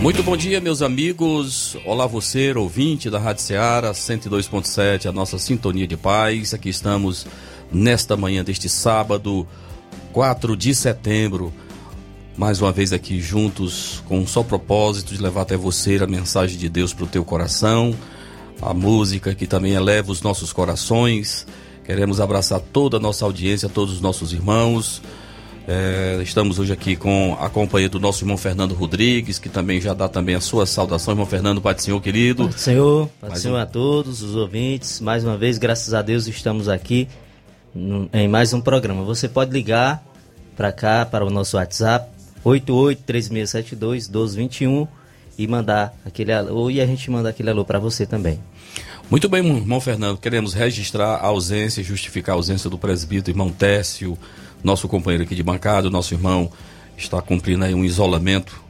Muito bom dia, meus amigos. Olá, você, ouvinte da Rádio Ceará 102.7, a nossa sintonia de paz. Aqui estamos nesta manhã deste sábado, 4 de setembro. Mais uma vez aqui juntos com um só propósito de levar até você a mensagem de Deus para o teu coração, a música que também eleva os nossos corações. Queremos abraçar toda a nossa audiência, todos os nossos irmãos é, estamos hoje aqui com a companhia do nosso irmão Fernando Rodrigues, que também já dá também a sua saudação, irmão Fernando, Pai do Senhor querido. Pai do Senhor, Pai do Senhor um... a todos os ouvintes. Mais uma vez, graças a Deus, estamos aqui em mais um programa. Você pode ligar para cá, para o nosso WhatsApp, 8836721221 e mandar aquele alô e a gente manda aquele alô para você também. Muito bem, irmão Fernando, queremos registrar a ausência, justificar a ausência do presbítero irmão Técio, nosso companheiro aqui de bancada, nosso irmão, está cumprindo aí um isolamento.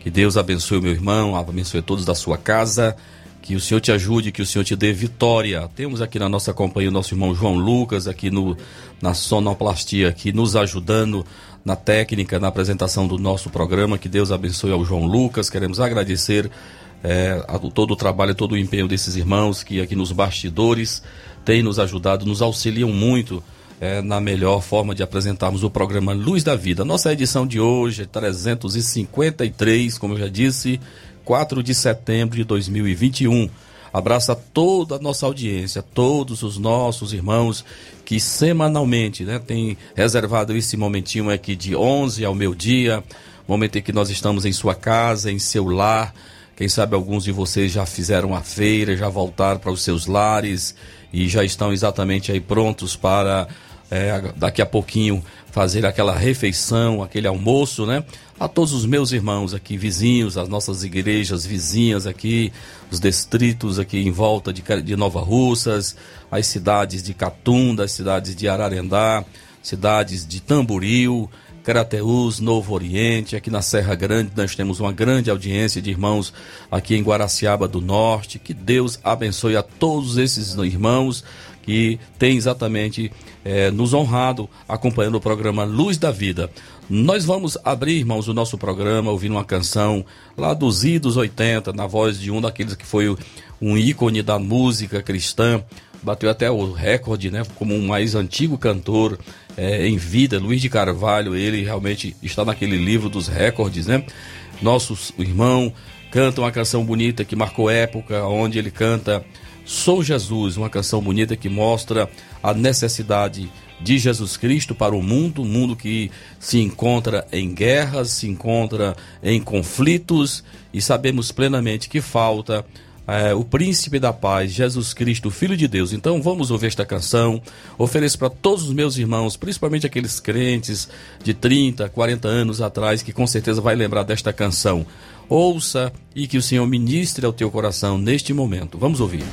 Que Deus abençoe meu irmão, abençoe todos da sua casa. Que o Senhor te ajude, que o Senhor te dê vitória. Temos aqui na nossa companhia o nosso irmão João Lucas, aqui no, na sonoplastia, aqui nos ajudando na técnica, na apresentação do nosso programa. Que Deus abençoe ao João Lucas. Queremos agradecer é, a, todo o trabalho, todo o empenho desses irmãos que aqui nos bastidores têm nos ajudado, nos auxiliam muito é, na melhor forma de apresentarmos o programa Luz da Vida. Nossa edição de hoje é 353, como eu já disse, 4 de setembro de 2021. Abraço a toda a nossa audiência, todos os nossos irmãos que semanalmente né, têm reservado esse momentinho aqui de 11 ao meu dia, momento em que nós estamos em sua casa, em seu lar. Quem sabe alguns de vocês já fizeram a feira, já voltaram para os seus lares e já estão exatamente aí prontos para é, daqui a pouquinho fazer aquela refeição, aquele almoço, né? A todos os meus irmãos aqui vizinhos, as nossas igrejas vizinhas aqui, os distritos aqui em volta de, de Nova Russas, as cidades de Catunda, as cidades de Ararendá, cidades de Tamboril, Crateús, Novo Oriente, aqui na Serra Grande nós temos uma grande audiência de irmãos aqui em Guaraciaba do Norte. Que Deus abençoe a todos esses irmãos que têm exatamente é, nos honrado acompanhando o programa Luz da Vida. Nós vamos abrir, irmãos, o nosso programa ouvindo uma canção lá dos idos 80, na voz de um daqueles que foi um ícone da música cristã, bateu até o recorde, né, como o mais antigo cantor é, em vida, Luiz de Carvalho, ele realmente está naquele livro dos recordes, né? Nosso irmão canta uma canção bonita que marcou época, onde ele canta Sou Jesus, uma canção bonita que mostra a necessidade de Jesus Cristo para o mundo, um mundo que se encontra em guerras, se encontra em conflitos e sabemos plenamente que falta é, o príncipe da paz, Jesus Cristo, Filho de Deus. Então vamos ouvir esta canção. Ofereço para todos os meus irmãos, principalmente aqueles crentes de 30, 40 anos atrás, que com certeza vai lembrar desta canção. Ouça e que o Senhor ministre ao teu coração neste momento. Vamos ouvir.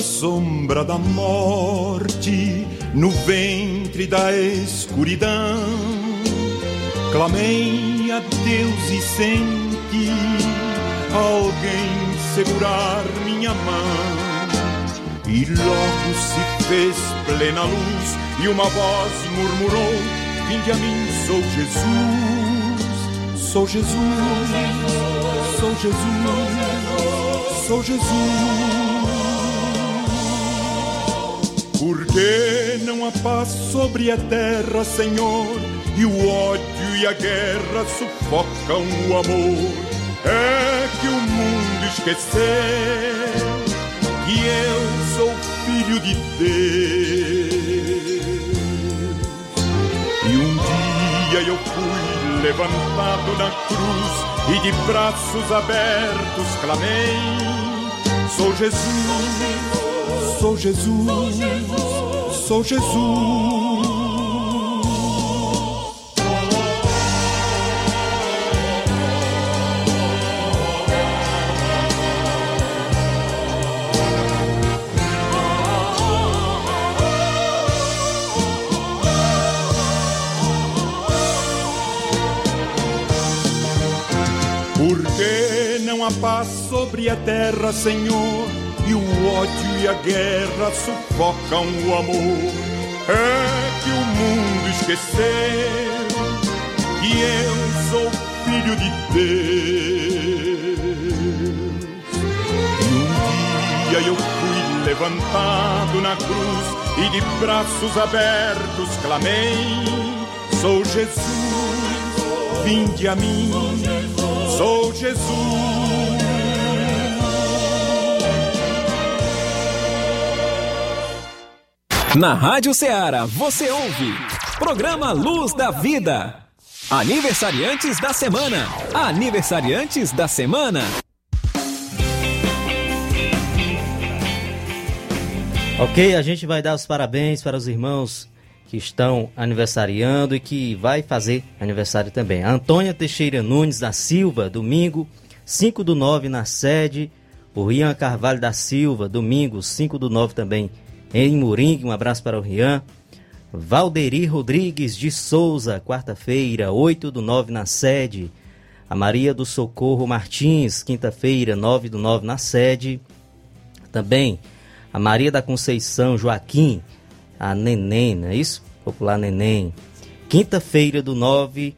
Sombra da morte no ventre da escuridão. Clamei a Deus e senti alguém segurar minha mão. E logo se fez plena luz e uma voz murmurou: Vinde a mim, sou Jesus, sou Jesus, sou Jesus, sou Jesus. Porque não há paz sobre a terra, Senhor, e o ódio e a guerra sufocam o amor. É que o mundo esqueceu que eu sou filho de Deus. dia eu fui levantado na cruz e de braços abertos clamei: Sou Jesus, sou Jesus, sou Jesus. não há paz sobre a terra, Senhor, e o ódio e a guerra sufocam o amor. É que o mundo esqueceu que eu sou filho de Deus. E um dia eu fui levantado na cruz e de braços abertos clamei: Sou Jesus, vinde a mim, sou Jesus. Na Rádio Ceará você ouve Programa Luz da Vida. Aniversariantes da semana. Aniversariantes da semana. Ok, a gente vai dar os parabéns para os irmãos que estão aniversariando e que vai fazer aniversário também. Antônia Teixeira Nunes da Silva, domingo, 5 do 9 na sede. O Ian Carvalho da Silva, domingo, 5 do 9 também em Moringue. Um abraço para o Rian. Valderi Rodrigues de Souza, quarta-feira, 8 do 9 na sede. A Maria do Socorro Martins, quinta-feira, 9 do 9 na sede. Também a Maria da Conceição Joaquim, a Neném, não é isso? Popular Neném. Quinta-feira do 9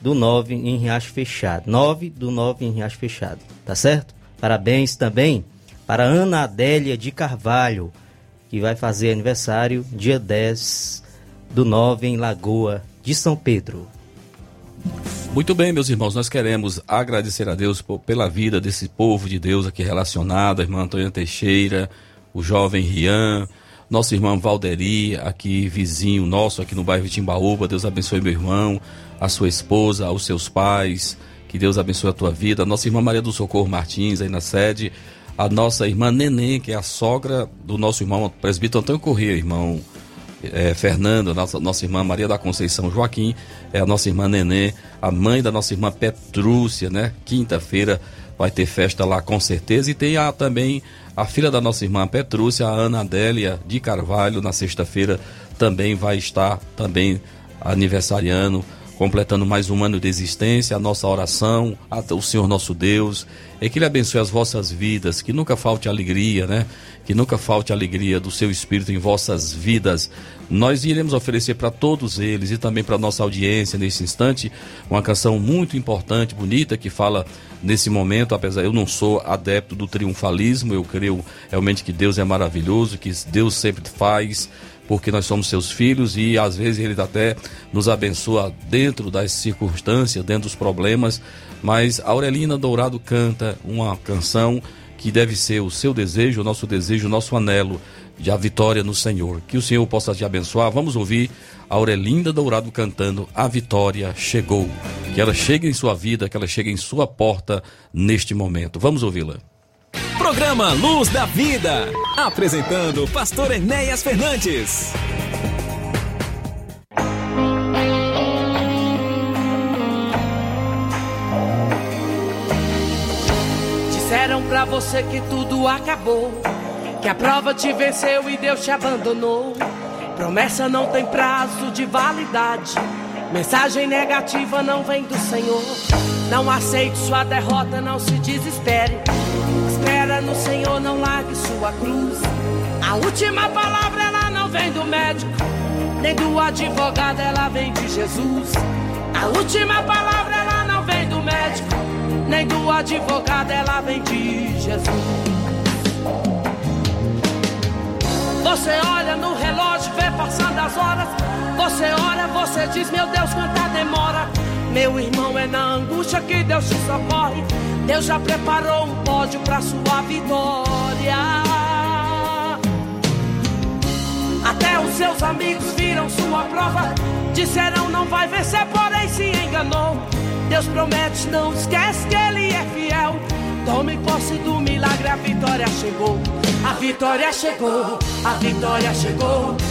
do 9 em Riacho Fechado. 9 do 9 em Riacho Fechado, tá certo? Parabéns também para Ana Adélia de Carvalho, que vai fazer aniversário dia 10 do 9 em Lagoa de São Pedro. Muito bem, meus irmãos, nós queremos agradecer a Deus pela vida desse povo de Deus aqui relacionado, a irmã Antônia Teixeira, o jovem Rian, nosso irmão Valderi, aqui vizinho nosso, aqui no bairro Timbaúba. Deus abençoe meu irmão, a sua esposa, os seus pais. Que Deus abençoe a tua vida. Nossa irmã Maria do Socorro Martins, aí na sede a nossa irmã Neném, que é a sogra do nosso irmão presbítero Antônio Corrêa, irmão é, Fernando, nossa, nossa irmã Maria da Conceição Joaquim, é a nossa irmã Neném, a mãe da nossa irmã Petrúcia, né? Quinta-feira vai ter festa lá com certeza. E tem a, também a filha da nossa irmã Petrúcia, a Ana Adélia de Carvalho, na sexta-feira também vai estar também aniversariando completando mais um ano de existência, a nossa oração, o Senhor nosso Deus, é que Ele abençoe as vossas vidas, que nunca falte alegria, né? Que nunca falte alegria do seu Espírito em vossas vidas. Nós iremos oferecer para todos eles e também para nossa audiência nesse instante uma canção muito importante, bonita, que fala nesse momento, apesar eu não sou adepto do triunfalismo, eu creio realmente que Deus é maravilhoso, que Deus sempre faz porque nós somos seus filhos e às vezes ele até nos abençoa dentro das circunstâncias, dentro dos problemas. Mas Aurelina Dourado canta uma canção que deve ser o seu desejo, o nosso desejo, o nosso anelo de a vitória no Senhor. Que o Senhor possa te abençoar. Vamos ouvir Aurelinda Dourado cantando A Vitória Chegou. Que ela chegue em sua vida, que ela chegue em sua porta neste momento. Vamos ouvi-la. Programa Luz da Vida. Apresentando Pastor Enéas Fernandes. Disseram pra você que tudo acabou. Que a prova te venceu e Deus te abandonou. Promessa não tem prazo de validade. Mensagem negativa não vem do Senhor. Não aceite sua derrota, não se desespere espera no Senhor, não largue sua cruz. A última palavra ela não vem do médico, nem do advogado, ela vem de Jesus. A última palavra ela não vem do médico, nem do advogado, ela vem de Jesus. Você olha no relógio, as horas. Você olha, você diz, meu Deus, quanta demora. Meu irmão, é na angústia que Deus te socorre. Deus já preparou um pódio para sua vitória. Até os seus amigos viram sua prova, disseram não vai vencer. Deus promete, não esquece que Ele é fiel. Tome posse do milagre, a vitória chegou. A vitória chegou, a vitória chegou.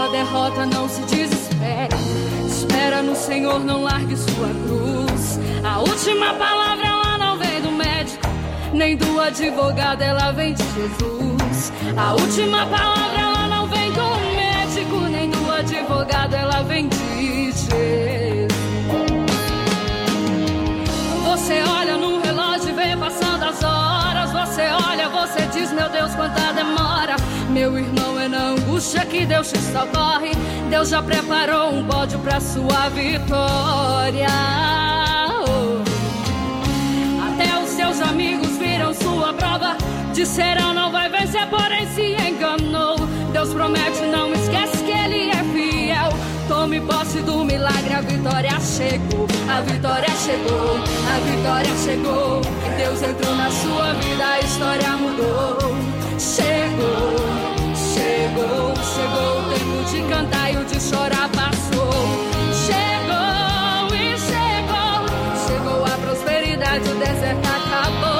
Sua derrota, não se desespere. Espera no Senhor, não largue sua cruz. A última palavra ela não vem do médico, nem do advogado, ela vem de Jesus. A última palavra ela não vem do médico, nem do advogado, ela vem de Jesus. Você olha no você diz, meu Deus, quanta demora. Meu irmão, é na angústia que Deus te socorre. Deus já preparou um pódio para sua vitória. Oh. Até os seus amigos viram sua prova. Disseram não posse do milagre, a vitória chegou. A vitória chegou, a vitória chegou. Deus entrou na sua vida, a história mudou. Chegou, chegou, chegou o tempo de cantar e o de chorar passou. Chegou e chegou, chegou a prosperidade, o deserto acabou.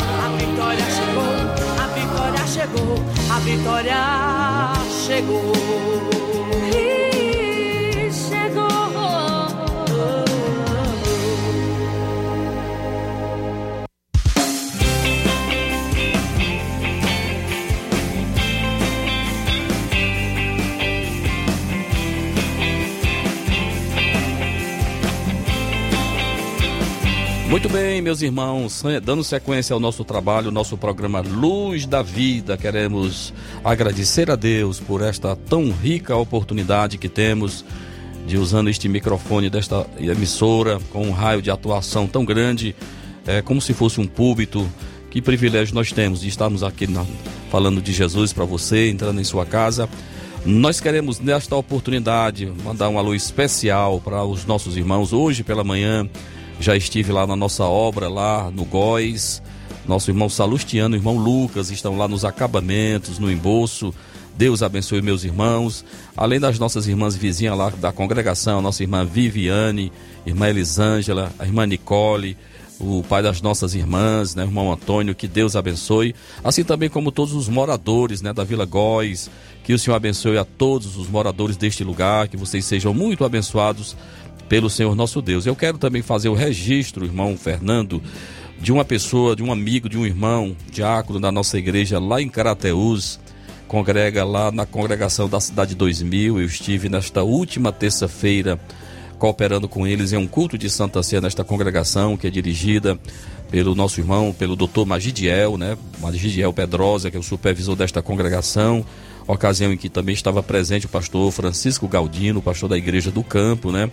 chegou, a vitória chegou. Muito bem, meus irmãos, né, dando sequência ao nosso trabalho, nosso programa Luz da Vida, queremos agradecer a Deus por esta tão rica oportunidade que temos de usando este microfone desta emissora com um raio de atuação tão grande, é, como se fosse um púlpito. Que privilégio nós temos de estarmos aqui na, falando de Jesus para você, entrando em sua casa. Nós queremos nesta oportunidade mandar um alô especial para os nossos irmãos hoje pela manhã já estive lá na nossa obra, lá no Góis. Nosso irmão Salustiano, irmão Lucas estão lá nos acabamentos, no embolso. Deus abençoe meus irmãos. Além das nossas irmãs vizinhas lá da congregação, nossa irmã Viviane, irmã Elisângela, a irmã Nicole, o pai das nossas irmãs, né, irmão Antônio, que Deus abençoe. Assim também como todos os moradores né, da Vila Góis. Que o Senhor abençoe a todos os moradores deste lugar, que vocês sejam muito abençoados pelo Senhor nosso Deus. Eu quero também fazer o registro, irmão Fernando, de uma pessoa, de um amigo, de um irmão, diácono da nossa igreja lá em Carateús, congrega lá na congregação da Cidade 2000. Eu estive nesta última terça-feira cooperando com eles em um culto de Santa Ceia nesta congregação que é dirigida pelo nosso irmão, pelo doutor Magidiel, né? Magidiel Pedrosa, que é o supervisor desta congregação ocasião em que também estava presente o pastor Francisco Galdino, pastor da Igreja do Campo, né?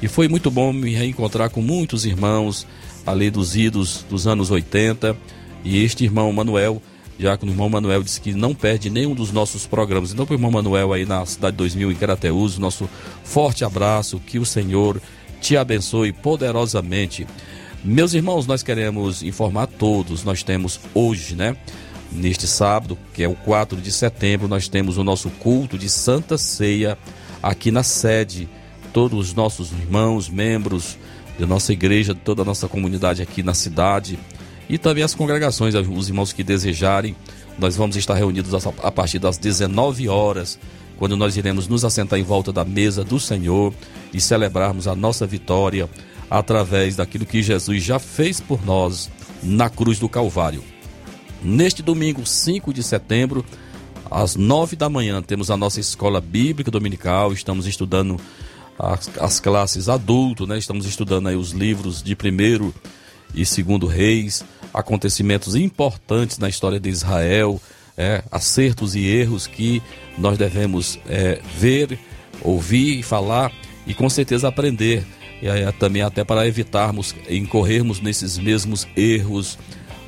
E foi muito bom me reencontrar com muitos irmãos ali dos idos dos anos 80. E este irmão Manuel, já que o irmão Manuel disse que não perde nenhum dos nossos programas. Então, para o irmão Manuel aí na Cidade 2000 em Carateus, nosso forte abraço, que o Senhor te abençoe poderosamente. Meus irmãos, nós queremos informar todos, nós temos hoje, né? Neste sábado, que é o 4 de setembro, nós temos o nosso culto de Santa Ceia aqui na sede. Todos os nossos irmãos, membros da nossa igreja, toda a nossa comunidade aqui na cidade e também as congregações, os irmãos que desejarem Nós vamos estar reunidos a partir das 19 horas, quando nós iremos nos assentar em volta da mesa do Senhor e celebrarmos a nossa vitória através daquilo que Jesus já fez por nós na cruz do Calvário. Neste domingo, 5 de setembro, às 9 da manhã, temos a nossa escola bíblica dominical. Estamos estudando as, as classes adulto, né? Estamos estudando aí os livros de primeiro e segundo reis, acontecimentos importantes na história de Israel, é, acertos e erros que nós devemos é, ver, ouvir e falar e com certeza aprender. E aí, também até para evitarmos incorrermos nesses mesmos erros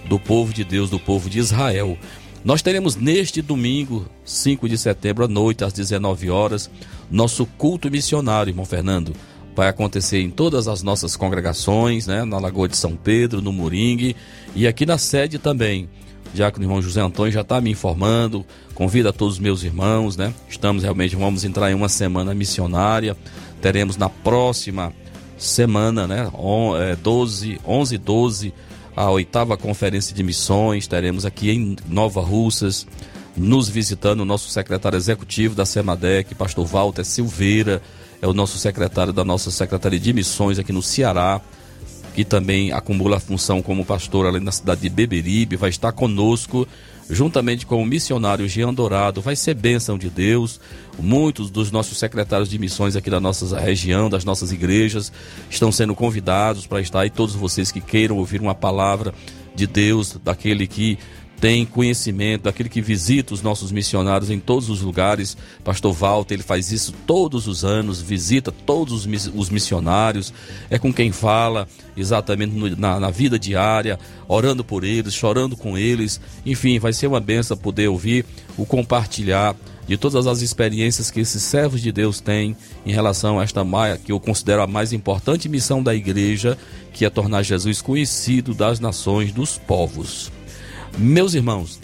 do povo de Deus, do povo de Israel. Nós teremos neste domingo, 5 de setembro à noite, às 19 horas, nosso culto missionário, irmão Fernando. Vai acontecer em todas as nossas congregações, né? Na Lagoa de São Pedro, no Moringue e aqui na sede também. Já que o irmão José Antônio já está me informando, convida todos os meus irmãos, né? Estamos realmente, vamos entrar em uma semana missionária. Teremos na próxima semana, né? 12, 11 e 12 a oitava conferência de missões. Teremos aqui em Nova Russas, nos visitando o nosso secretário executivo da SEMADEC, pastor Walter Silveira, é o nosso secretário da nossa Secretaria de Missões aqui no Ceará, que também acumula a função como pastor ali na cidade de Beberibe, vai estar conosco juntamente com o missionário Jean Dourado, vai ser bênção de Deus. Muitos dos nossos secretários de missões aqui da nossa região, das nossas igrejas, estão sendo convidados para estar aí. Todos vocês que queiram ouvir uma palavra de Deus, daquele que tem conhecimento, daquele que visita os nossos missionários em todos os lugares. Pastor Walter, ele faz isso todos os anos, visita todos os missionários, é com quem fala exatamente no, na, na, vida diária, orando por eles, chorando com eles. Enfim, vai ser uma benção poder ouvir o compartilhar de todas as experiências que esses servos de Deus têm em relação a esta maia, que eu considero a mais importante missão da igreja, que é tornar Jesus conhecido das nações, dos povos. Meus irmãos,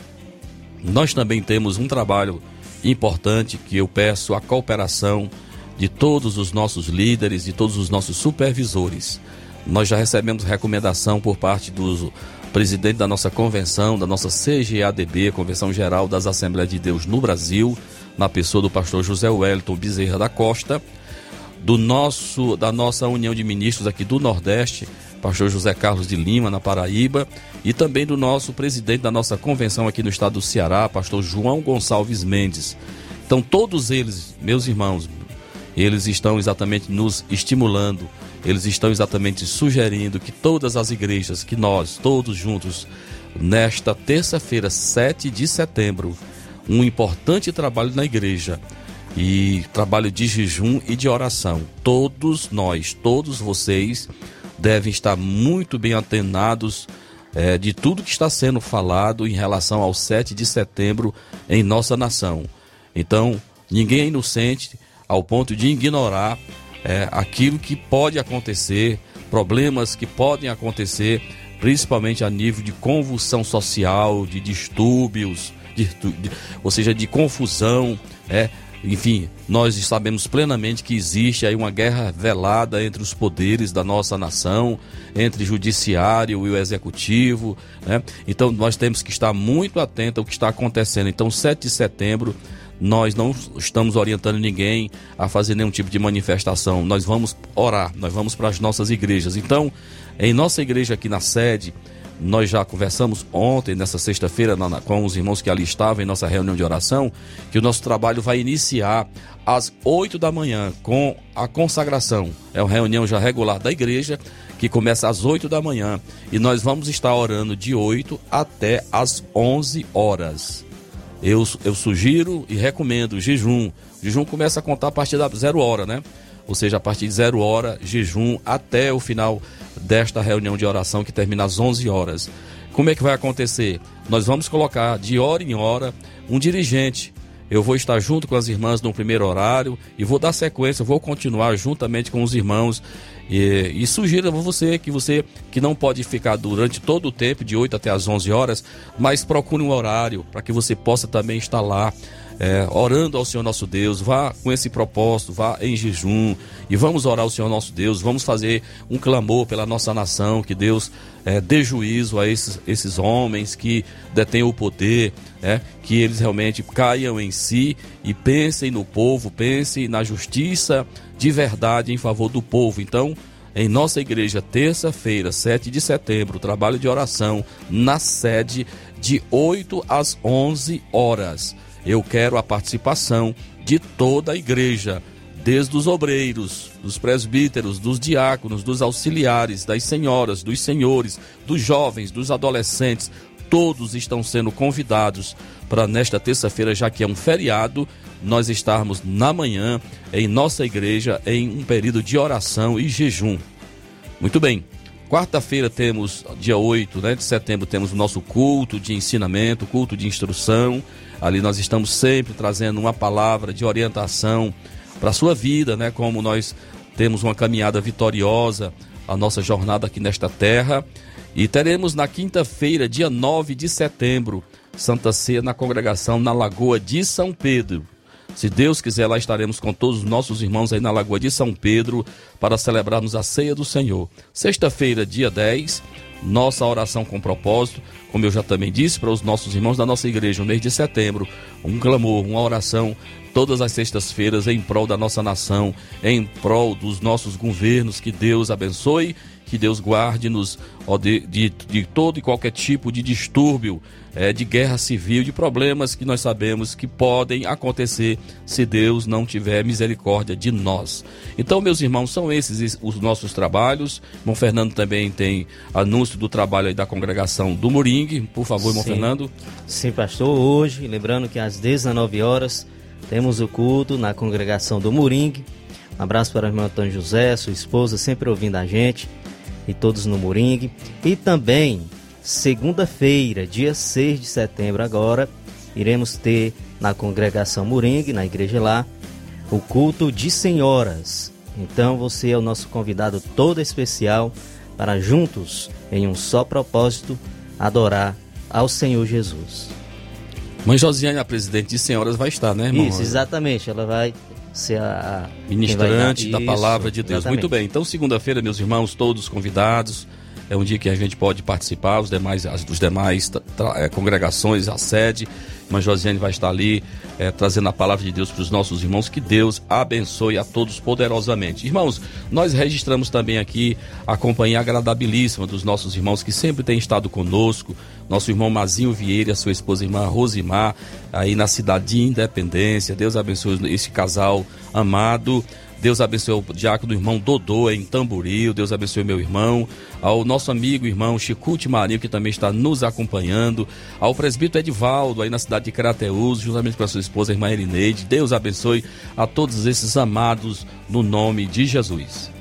nós também temos um trabalho importante que eu peço a cooperação de todos os nossos líderes, de todos os nossos supervisores. Nós já recebemos recomendação por parte do presidente da nossa convenção, da nossa CGADB, Convenção Geral das Assembleias de Deus no Brasil, na pessoa do pastor José Wellington Bezerra da Costa, do nosso da nossa União de Ministros aqui do Nordeste, pastor José Carlos de Lima, na Paraíba, e também do nosso presidente da nossa convenção aqui no estado do Ceará, pastor João Gonçalves Mendes. Então, todos eles, meus irmãos, eles estão exatamente nos estimulando, eles estão exatamente sugerindo que todas as igrejas, que nós, todos juntos, nesta terça-feira, 7 de setembro, um importante trabalho na igreja e trabalho de jejum e de oração. Todos nós, todos vocês devem estar muito bem atenados é, de tudo que está sendo falado em relação ao 7 de setembro em nossa nação. Então, ninguém é inocente ao ponto de ignorar é, aquilo que pode acontecer, problemas que podem acontecer, principalmente a nível de convulsão social, de distúrbios, de, de, ou seja, de confusão, é, enfim, nós sabemos plenamente que existe aí uma guerra velada entre os poderes da nossa nação, entre judiciário e o executivo, né? Então nós temos que estar muito atentos ao que está acontecendo. Então, 7 de setembro, nós não estamos orientando ninguém a fazer nenhum tipo de manifestação. Nós vamos orar, nós vamos para as nossas igrejas. Então, em nossa igreja aqui na sede, nós já conversamos ontem, nessa sexta-feira, com os irmãos que ali estavam em nossa reunião de oração, que o nosso trabalho vai iniciar às 8 da manhã com a consagração. É uma reunião já regular da igreja, que começa às 8 da manhã. E nós vamos estar orando de 8 até às 11 horas. Eu, eu sugiro e recomendo jejum. O jejum começa a contar a partir da zero hora, né? Ou seja, a partir de zero hora, jejum até o final desta reunião de oração que termina às 11 horas. Como é que vai acontecer? Nós vamos colocar de hora em hora um dirigente. Eu vou estar junto com as irmãs no primeiro horário e vou dar sequência, vou continuar juntamente com os irmãos E, e sugiro a você que você que não pode ficar durante todo o tempo, de 8 até as 11 horas, mas procure um horário para que você possa também estar lá é, orando ao Senhor nosso Deus, vá com esse propósito, vá em jejum e vamos orar ao Senhor nosso Deus, vamos fazer um clamor pela nossa nação, que Deus é, dê juízo a esses, esses homens que detêm o poder, é, que eles realmente caiam em si e pensem no povo, pensem na justiça de verdade em favor do povo. Então, em nossa igreja, terça-feira, 7 de setembro, trabalho de oração na sede de 8 às 11 horas. Eu quero a participação de toda a igreja, desde os obreiros, dos presbíteros, dos diáconos, dos auxiliares, das senhoras, dos senhores, dos jovens, dos adolescentes, todos estão sendo convidados para nesta terça-feira, já que é um feriado, nós estarmos na manhã em nossa igreja em um período de oração e jejum. Muito bem. Quarta-feira temos, dia 8 né, de setembro, temos o nosso culto de ensinamento, culto de instrução. Ali nós estamos sempre trazendo uma palavra de orientação para a sua vida, né? Como nós temos uma caminhada vitoriosa, a nossa jornada aqui nesta terra. E teremos na quinta-feira, dia 9 de setembro, Santa Ceia na congregação na Lagoa de São Pedro. Se Deus quiser, lá estaremos com todos os nossos irmãos aí na Lagoa de São Pedro para celebrarmos a ceia do Senhor. Sexta-feira, dia 10, nossa oração com propósito, como eu já também disse para os nossos irmãos da nossa igreja no mês de setembro, um clamor, uma oração todas as sextas-feiras em prol da nossa nação, em prol dos nossos governos, que Deus abençoe, que Deus guarde-nos de, de, de, todo e qualquer tipo de distúrbio, é, de guerra civil, de problemas que nós sabemos que podem acontecer se Deus não tiver misericórdia de nós. Então, meus irmãos, são esses os nossos trabalhos. Irmão Fernando também tem anúncio do trabalho da congregação do Moringue. Por favor, irmão Sim. Fernando. Sim, pastor. Hoje, lembrando que às 19 horas temos o culto na congregação do Moringue. Um abraço para o irmão Antônio José, sua esposa, sempre ouvindo a gente, e todos no Moringue. E também, segunda-feira, dia 6 de setembro, agora, iremos ter na congregação Moringue, na igreja lá, o culto de senhoras. Então você é o nosso convidado todo especial para juntos, em um só propósito, adorar ao Senhor Jesus. Mãe Josiane, a presidente de senhoras, vai estar, né, irmão? Isso, exatamente. Ela vai ser a. Ministrante da palavra de Deus. exatamente. Muito bem. Então, segunda-feira, meus irmãos, todos convidados. É um dia que a gente pode participar, os demais, as dos demais eh, congregações, a sede. Irmã Josiane vai estar ali eh, trazendo a palavra de Deus para os nossos irmãos. Que Deus abençoe a todos poderosamente. Irmãos, nós registramos também aqui a companhia agradabilíssima dos nossos irmãos que sempre têm estado conosco. Nosso irmão Mazinho Vieira, sua esposa irmã Rosimar, aí na cidade de Independência. Deus abençoe esse casal amado. Deus abençoe o diácono do irmão Dodô em Tamboril. Deus abençoe meu irmão. Ao nosso amigo irmão Chicute Marinho, que também está nos acompanhando. Ao presbítero Edivaldo, aí na cidade de Crateus, juntamente com a sua esposa, a irmã Erineide. Deus abençoe a todos esses amados no nome de Jesus.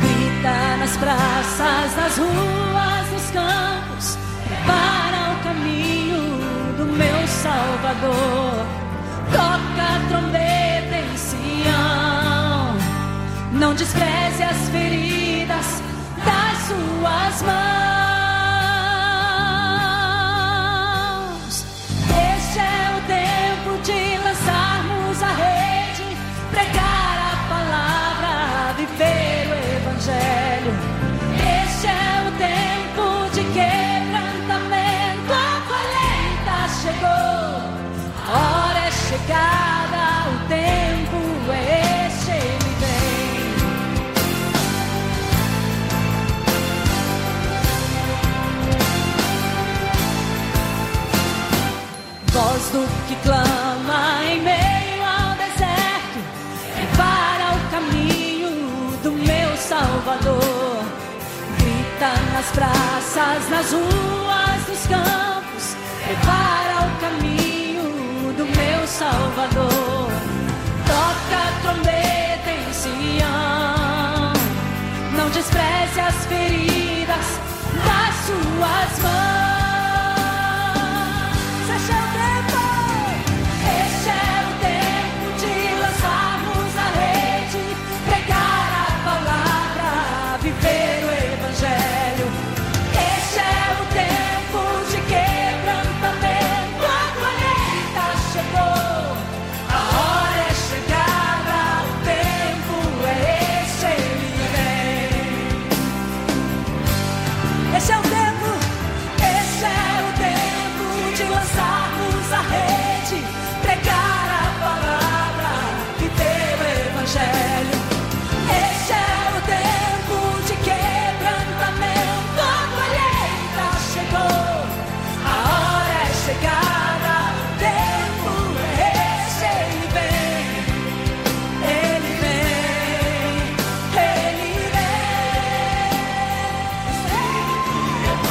Grita nas praças, nas ruas, nos campos, para o caminho do meu Salvador. Toca a trombeta em Sião, não despreze as feridas das suas mãos. Voz do que clama em meio ao deserto, para o caminho do meu Salvador. Grita nas praças, nas ruas, nos campos, prepara o caminho do meu Salvador. trombeta em Sião. Não despreze as feridas das suas mãos.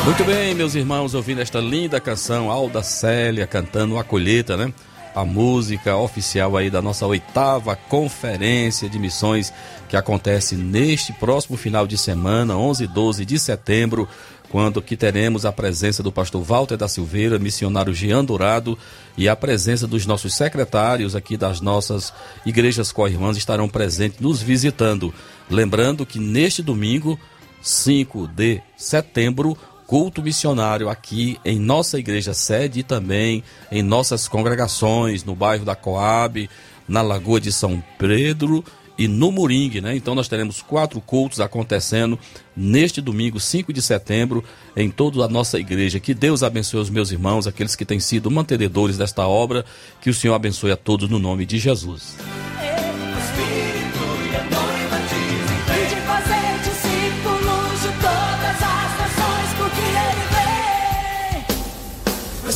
Muito bem, meus irmãos, ouvindo esta linda canção, Alda Célia cantando a colheita, né? A música oficial aí da nossa oitava conferência de missões que acontece neste próximo final de semana, 11 e 12 de setembro, quando que teremos a presença do pastor Walter da Silveira, missionário Jean Dourado e a presença dos nossos secretários aqui das nossas igrejas co-irmãs estarão presentes nos visitando. Lembrando que neste domingo, 5 de setembro, culto missionário aqui em nossa igreja sede e também em nossas congregações, no bairro da Coab, na Lagoa de São Pedro e no Moringue, né? Então nós teremos quatro cultos acontecendo neste domingo, 5 de setembro, em toda a nossa igreja. Que Deus abençoe os meus irmãos, aqueles que têm sido mantenedores desta obra, que o Senhor abençoe a todos no nome de Jesus.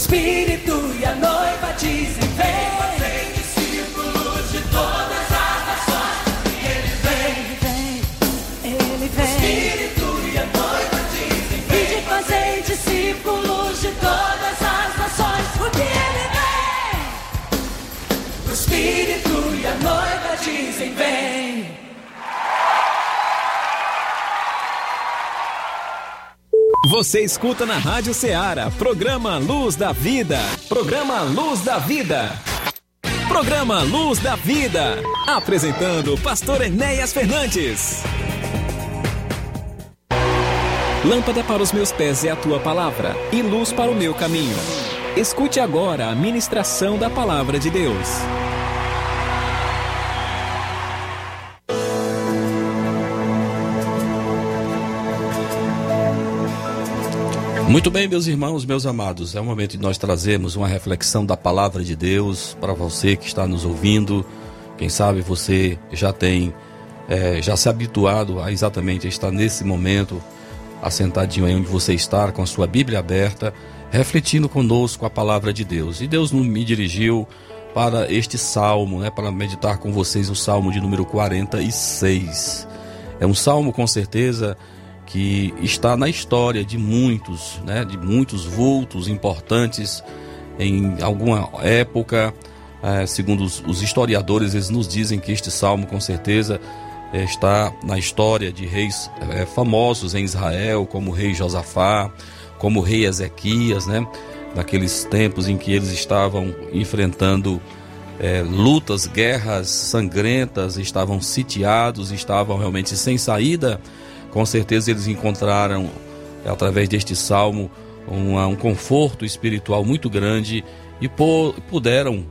Espírito e a noiva dizem: Vem, fazer discípulos de todas as nações. E ele vem, vem, ele vem. Espírito e a noiva dizem: Vem, e de fazer discípulos de todas as nações. Porque ele vem. O Espírito e a noiva dizem: Vem. Você escuta na Rádio Ceará, programa Luz da Vida. Programa Luz da Vida. Programa Luz da Vida. Apresentando pastor Enéas Fernandes. Lâmpada para os meus pés é a tua palavra e luz para o meu caminho. Escute agora a ministração da palavra de Deus. Muito bem, meus irmãos, meus amados, é o momento de nós trazermos uma reflexão da palavra de Deus para você que está nos ouvindo. Quem sabe você já tem, é, já se habituado a exatamente estar nesse momento, assentadinho aí onde você está, com a sua Bíblia aberta, refletindo conosco a palavra de Deus. E Deus me dirigiu para este salmo, né, para meditar com vocês o salmo de número 46. É um salmo com certeza que está na história de muitos, né, de muitos vultos importantes em alguma época. É, segundo os, os, historiadores, eles nos dizem que este salmo, com certeza, é, está na história de reis é, famosos em Israel, como o rei Josafá, como o rei Ezequias, né, naqueles tempos em que eles estavam enfrentando é, lutas, guerras sangrentas, estavam sitiados, estavam realmente sem saída com certeza eles encontraram, através deste salmo, uma, um conforto espiritual muito grande e puderam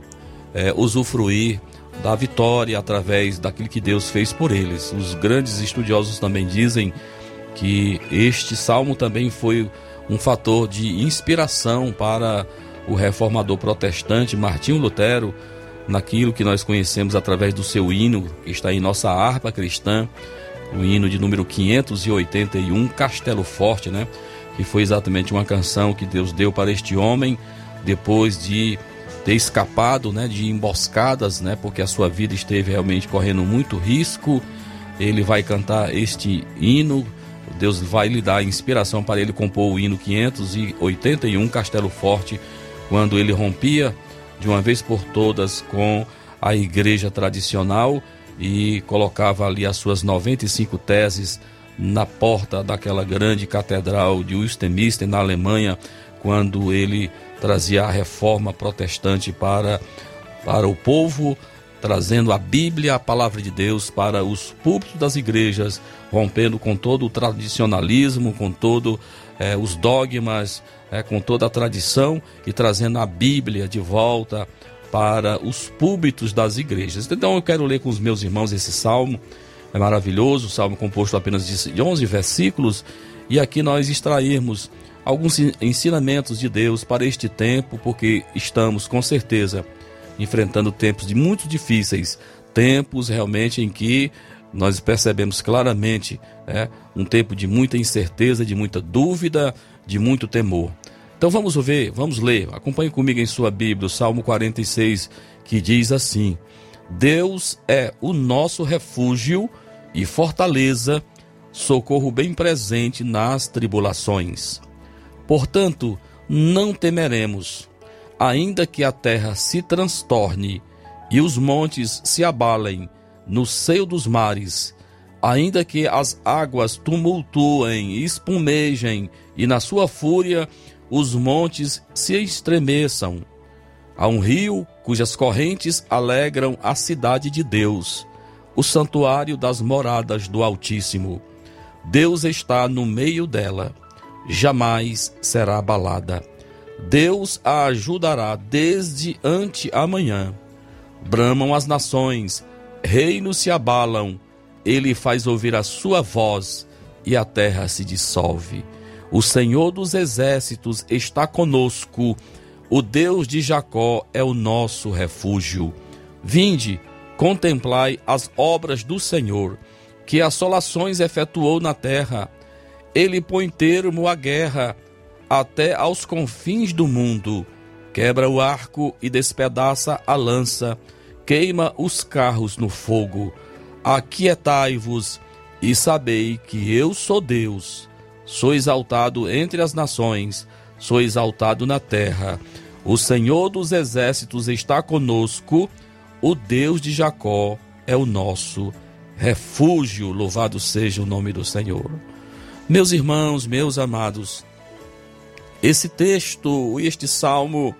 é, usufruir da vitória através daquilo que Deus fez por eles. Os grandes estudiosos também dizem que este salmo também foi um fator de inspiração para o reformador protestante Martinho Lutero, naquilo que nós conhecemos através do seu hino, que está em nossa harpa cristã, o hino de número 581, Castelo Forte, né? Que foi exatamente uma canção que Deus deu para este homem depois de ter escapado, né, de emboscadas, né, porque a sua vida esteve realmente correndo muito risco. Ele vai cantar este hino. Deus vai lhe dar inspiração para ele compor o hino 581 Castelo Forte, quando ele rompia de uma vez por todas com a igreja tradicional e colocava ali as suas 95 teses na porta daquela grande catedral de Westminster, na Alemanha, quando ele trazia a reforma protestante para, para o povo, trazendo a Bíblia, a palavra de Deus, para os púlpitos das igrejas, rompendo com todo o tradicionalismo, com todo eh, os dogmas, eh, com toda a tradição e trazendo a Bíblia de volta para os púlpitos das igrejas. Então eu quero ler com os meus irmãos esse salmo, é maravilhoso, salmo composto apenas de 11 versículos, e aqui nós extrairmos alguns ensinamentos de Deus para este tempo, porque estamos com certeza enfrentando tempos de muito difíceis, tempos realmente em que nós percebemos claramente né, um tempo de muita incerteza, de muita dúvida, de muito temor. Então vamos ver, vamos ler. Acompanhe comigo em sua Bíblia, o Salmo 46, que diz assim: Deus é o nosso refúgio e fortaleza, socorro bem presente nas tribulações. Portanto, não temeremos, ainda que a terra se transtorne e os montes se abalem no seio dos mares, ainda que as águas tumultuem espumejem e na sua fúria os montes se estremeçam. Há um rio cujas correntes alegram a cidade de Deus, o santuário das moradas do Altíssimo. Deus está no meio dela, jamais será abalada. Deus a ajudará desde ante amanhã. Bramam as nações, reinos se abalam, ele faz ouvir a sua voz e a terra se dissolve. O Senhor dos exércitos está conosco. O Deus de Jacó é o nosso refúgio. Vinde, contemplai as obras do Senhor, que assolações efetuou na terra. Ele põe termo à guerra até aos confins do mundo. Quebra o arco e despedaça a lança, queima os carros no fogo. Aquietai-vos e sabei que eu sou Deus sou exaltado entre as nações, sou exaltado na terra. O Senhor dos exércitos está conosco, o Deus de Jacó é o nosso refúgio. Louvado seja o nome do Senhor. Meus irmãos, meus amados, esse texto, este salmo,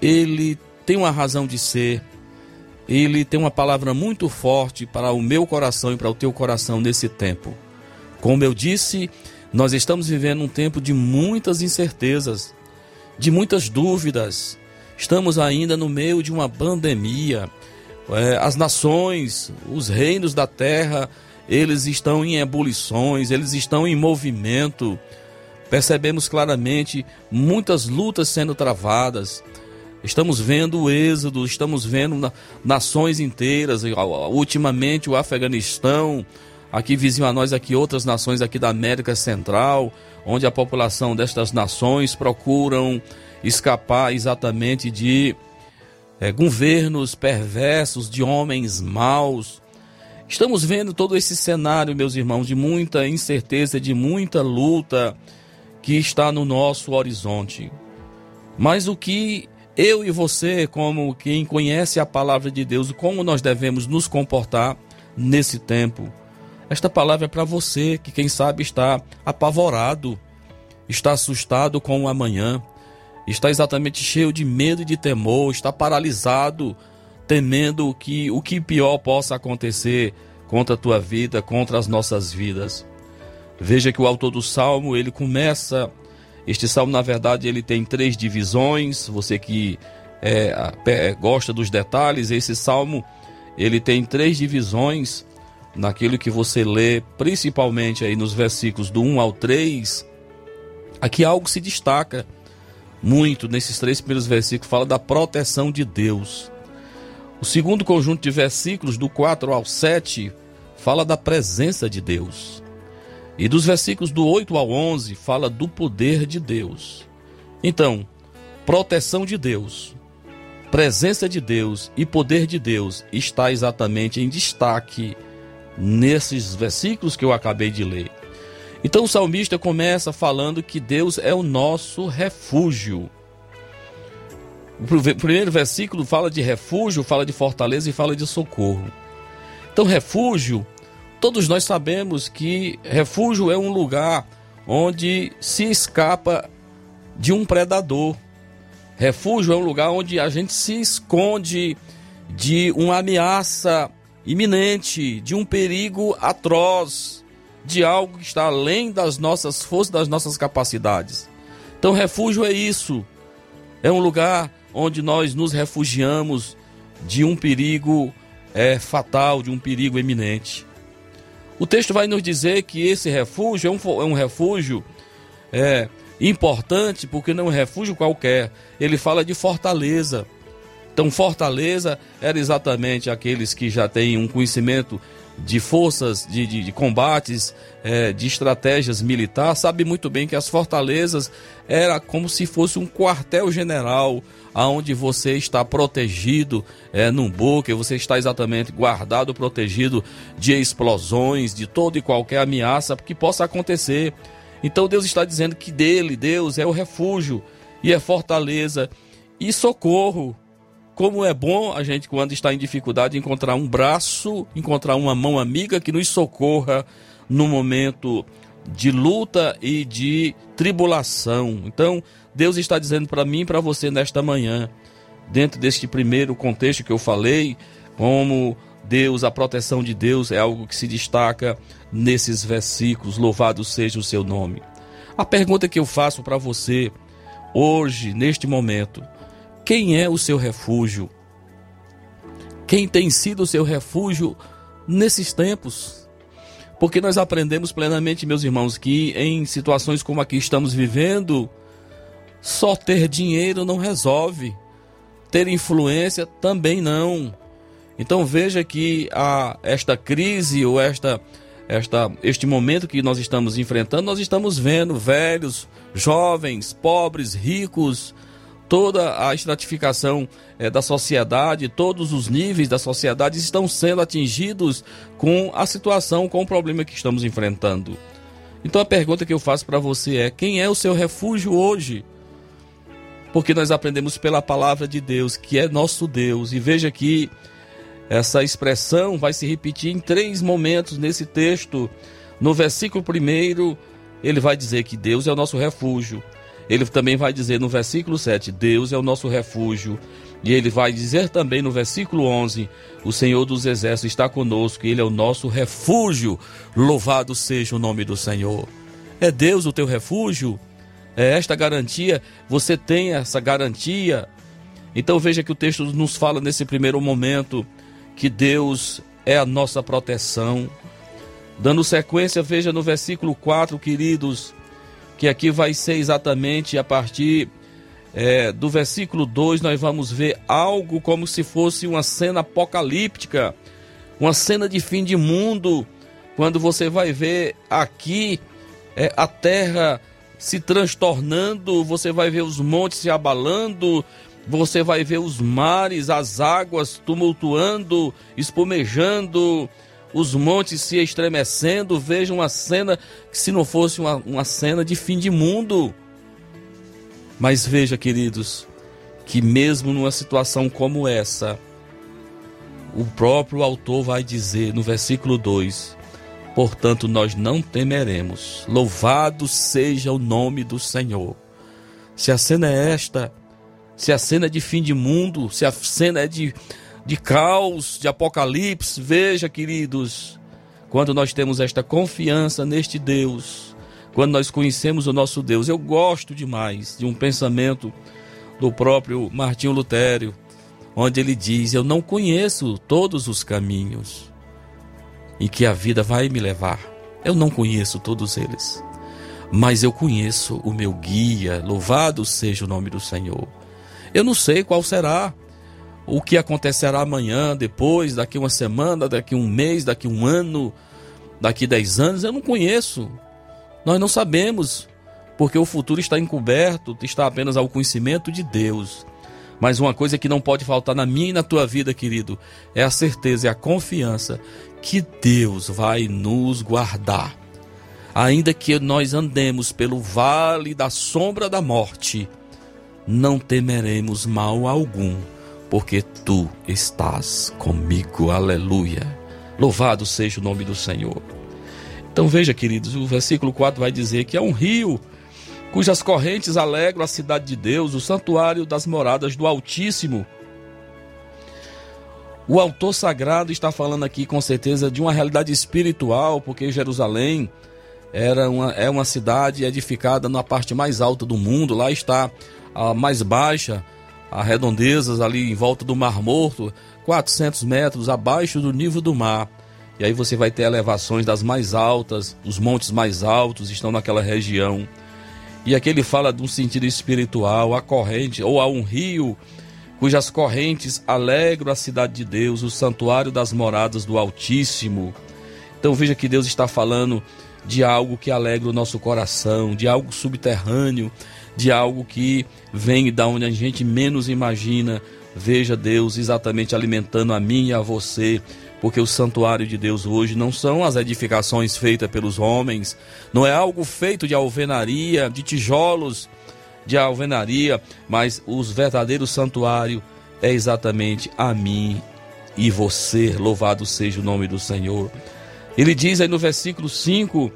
ele tem uma razão de ser, ele tem uma palavra muito forte para o meu coração e para o teu coração nesse tempo. Como eu disse, nós estamos vivendo um tempo de muitas incertezas, de muitas dúvidas. Estamos ainda no meio de uma pandemia. É, as nações, os reinos da terra, eles estão em ebulições, eles estão em movimento. Percebemos claramente muitas lutas sendo travadas. Estamos vendo o êxodo, estamos vendo nações inteiras, ultimamente o Afeganistão, aqui vizinho a nós, aqui outras nações aqui da América Central, onde a população destas nações procuram escapar exatamente de é, governos perversos, de homens maus. Estamos vendo todo esse cenário, meus irmãos, de muita incerteza, de muita luta que está no nosso horizonte. Mas o que eu e você, como quem conhece a palavra de Deus, como nós devemos nos comportar nesse tempo? Esta palavra é para você que, quem sabe, está apavorado, está assustado com o amanhã, está exatamente cheio de medo e de temor, está paralisado, temendo que o que pior possa acontecer contra a tua vida, contra as nossas vidas. Veja que o autor do salmo, ele começa. Este salmo, na verdade, ele tem três divisões. Você que é, gosta dos detalhes, esse salmo ele tem três divisões naquilo que você lê, principalmente aí nos versículos do 1 ao 3, aqui algo se destaca muito nesses três primeiros versículos, fala da proteção de Deus. O segundo conjunto de versículos, do 4 ao 7, fala da presença de Deus. E dos versículos do 8 ao 11, fala do poder de Deus. Então, proteção de Deus, presença de Deus e poder de Deus está exatamente em destaque nesses versículos que eu acabei de ler. Então o salmista começa falando que Deus é o nosso refúgio. O primeiro versículo fala de refúgio, fala de fortaleza e fala de socorro. Então, refúgio, todos nós sabemos que refúgio é um lugar onde se escapa de um predador. Refúgio é um lugar onde a gente se esconde de uma ameaça iminente, de um perigo atroz, de algo que está além das nossas forças, das nossas capacidades. Então, refúgio é isso. É um lugar onde nós nos refugiamos de um perigo é, fatal, de um perigo eminente. O texto vai nos dizer que esse refúgio é um, é um refúgio é, importante, porque não é um refúgio qualquer. Ele fala de fortaleza. Então, fortaleza era exatamente aqueles que já têm um conhecimento de forças, de, de, de combates, é, de estratégias militares, sabe muito bem que as fortalezas era como se fosse um quartel-general, aonde você está protegido é, num buque, você está exatamente guardado, protegido de explosões, de toda e qualquer ameaça que possa acontecer. Então Deus está dizendo que dele, Deus, é o refúgio e é fortaleza e socorro. Como é bom a gente, quando está em dificuldade, encontrar um braço, encontrar uma mão amiga que nos socorra no momento de luta e de tribulação. Então, Deus está dizendo para mim e para você nesta manhã, dentro deste primeiro contexto que eu falei, como Deus, a proteção de Deus é algo que se destaca nesses versículos. Louvado seja o seu nome. A pergunta que eu faço para você hoje, neste momento, quem é o seu refúgio? Quem tem sido o seu refúgio nesses tempos? Porque nós aprendemos plenamente, meus irmãos, que em situações como a que estamos vivendo, só ter dinheiro não resolve. Ter influência também não. Então veja que a, esta crise ou esta, esta, este momento que nós estamos enfrentando, nós estamos vendo velhos, jovens, pobres, ricos, toda a estratificação é, da sociedade, todos os níveis da sociedade estão sendo atingidos com a situação, com o problema que estamos enfrentando. Então a pergunta que eu faço para você é: quem é o seu refúgio hoje? Porque nós aprendemos pela palavra de Deus, que é nosso Deus. E veja que essa expressão vai se repetir em três momentos nesse texto. No versículo primeiro, ele vai dizer que Deus é o nosso refúgio. Ele também vai dizer no versículo 7: Deus é o nosso refúgio. E ele vai dizer também no versículo 11: O Senhor dos Exércitos está conosco, Ele é o nosso refúgio. Louvado seja o nome do Senhor. É Deus o teu refúgio? É esta garantia? Você tem essa garantia? Então veja que o texto nos fala nesse primeiro momento que Deus é a nossa proteção. Dando sequência, veja no versículo 4, queridos, que aqui vai ser exatamente a partir é, do versículo 2, nós vamos ver algo como se fosse uma cena apocalíptica, uma cena de fim de mundo, quando você vai ver aqui é, a terra se transtornando, você vai ver os montes se abalando, você vai ver os mares, as águas tumultuando, espumejando, os montes se estremecendo, veja uma cena que se não fosse uma, uma cena de fim de mundo. Mas veja, queridos, que mesmo numa situação como essa, o próprio autor vai dizer no versículo 2: Portanto, nós não temeremos, louvado seja o nome do Senhor. Se a cena é esta, se a cena é de fim de mundo, se a cena é de de caos, de apocalipse. Veja, queridos, quando nós temos esta confiança neste Deus, quando nós conhecemos o nosso Deus. Eu gosto demais de um pensamento do próprio Martinho Lutério, onde ele diz: Eu não conheço todos os caminhos em que a vida vai me levar. Eu não conheço todos eles, mas eu conheço o meu guia. Louvado seja o nome do Senhor. Eu não sei qual será o que acontecerá amanhã, depois, daqui uma semana, daqui um mês, daqui um ano, daqui dez anos, eu não conheço. Nós não sabemos, porque o futuro está encoberto, está apenas ao conhecimento de Deus. Mas uma coisa que não pode faltar na minha e na tua vida, querido, é a certeza e a confiança que Deus vai nos guardar. Ainda que nós andemos pelo vale da sombra da morte, não temeremos mal algum porque tu estás comigo. Aleluia. Louvado seja o nome do Senhor. Então veja, queridos, o versículo 4 vai dizer que é um rio cujas correntes alegram a cidade de Deus, o santuário das moradas do Altíssimo. O autor sagrado está falando aqui com certeza de uma realidade espiritual, porque Jerusalém era uma, é uma cidade edificada na parte mais alta do mundo, lá está a mais baixa, a redondezas ali em volta do Mar Morto, 400 metros abaixo do nível do mar. E aí você vai ter elevações das mais altas, os montes mais altos estão naquela região. E aqui ele fala de um sentido espiritual, a corrente, ou a um rio cujas correntes alegram a cidade de Deus, o santuário das moradas do Altíssimo. Então veja que Deus está falando de algo que alegra o nosso coração, de algo subterrâneo, de algo que vem da onde a gente menos imagina. Veja Deus exatamente alimentando a mim e a você, porque o santuário de Deus hoje não são as edificações feitas pelos homens, não é algo feito de alvenaria, de tijolos de alvenaria, mas os verdadeiros santuário é exatamente a mim e você. Louvado seja o nome do Senhor. Ele diz aí no versículo 5,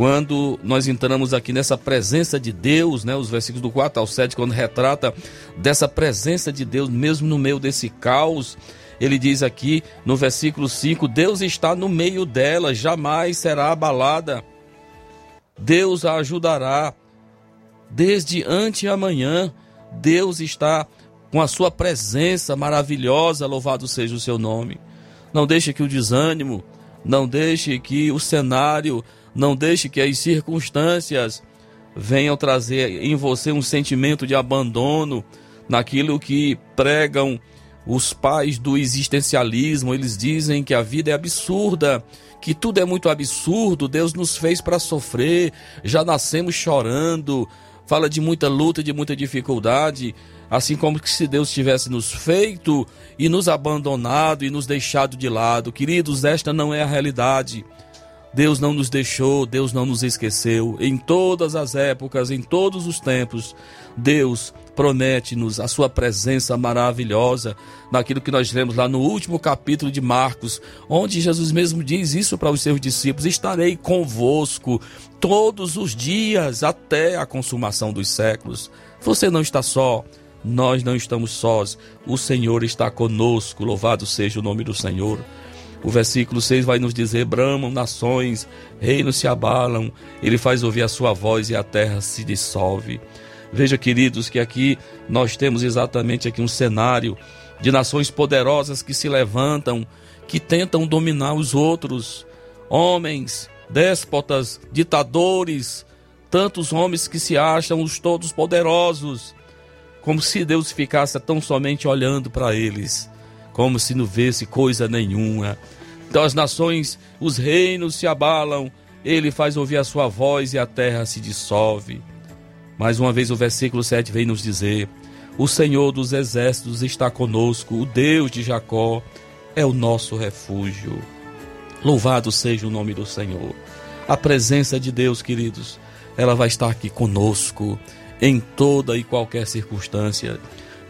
quando nós entramos aqui nessa presença de Deus, né, os versículos do 4 ao 7, quando retrata dessa presença de Deus, mesmo no meio desse caos, ele diz aqui no versículo 5: Deus está no meio dela, jamais será abalada. Deus a ajudará. Desde anteamanhã, Deus está com a sua presença maravilhosa, louvado seja o seu nome. Não deixe que o desânimo, não deixe que o cenário, não deixe que as circunstâncias venham trazer em você um sentimento de abandono naquilo que pregam os pais do existencialismo, eles dizem que a vida é absurda, que tudo é muito absurdo, Deus nos fez para sofrer, já nascemos chorando, fala de muita luta, de muita dificuldade, assim como se Deus tivesse nos feito e nos abandonado e nos deixado de lado. Queridos, esta não é a realidade. Deus não nos deixou, Deus não nos esqueceu. Em todas as épocas, em todos os tempos, Deus promete-nos a sua presença maravilhosa naquilo que nós lemos lá no último capítulo de Marcos, onde Jesus mesmo diz isso para os seus discípulos: Estarei convosco todos os dias até a consumação dos séculos. Você não está só, nós não estamos sós, o Senhor está conosco, louvado seja o nome do Senhor. O versículo 6 vai nos dizer: Bramam nações, reinos se abalam, ele faz ouvir a sua voz e a terra se dissolve. Veja, queridos, que aqui nós temos exatamente aqui um cenário de nações poderosas que se levantam, que tentam dominar os outros, homens, déspotas, ditadores, tantos homens que se acham os todos poderosos, como se Deus ficasse tão somente olhando para eles como se não vesse coisa nenhuma. Então as nações, os reinos se abalam, ele faz ouvir a sua voz e a terra se dissolve. Mais uma vez o versículo 7 vem nos dizer: O Senhor dos exércitos está conosco, o Deus de Jacó é o nosso refúgio. Louvado seja o nome do Senhor. A presença de Deus, queridos, ela vai estar aqui conosco em toda e qualquer circunstância.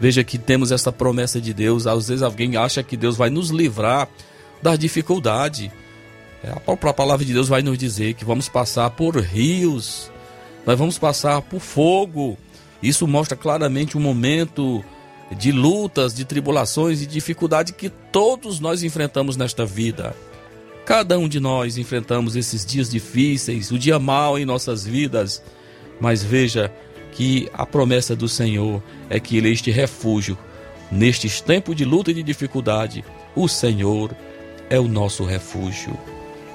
Veja que temos essa promessa de Deus. Às vezes alguém acha que Deus vai nos livrar da dificuldade. É, a própria palavra de Deus vai nos dizer que vamos passar por rios, nós vamos passar por fogo. Isso mostra claramente um momento de lutas, de tribulações e dificuldade que todos nós enfrentamos nesta vida. Cada um de nós enfrentamos esses dias difíceis, o dia mal em nossas vidas. Mas veja, que a promessa do Senhor é que Ele é este refúgio. Nestes tempos de luta e de dificuldade, o Senhor é o nosso refúgio.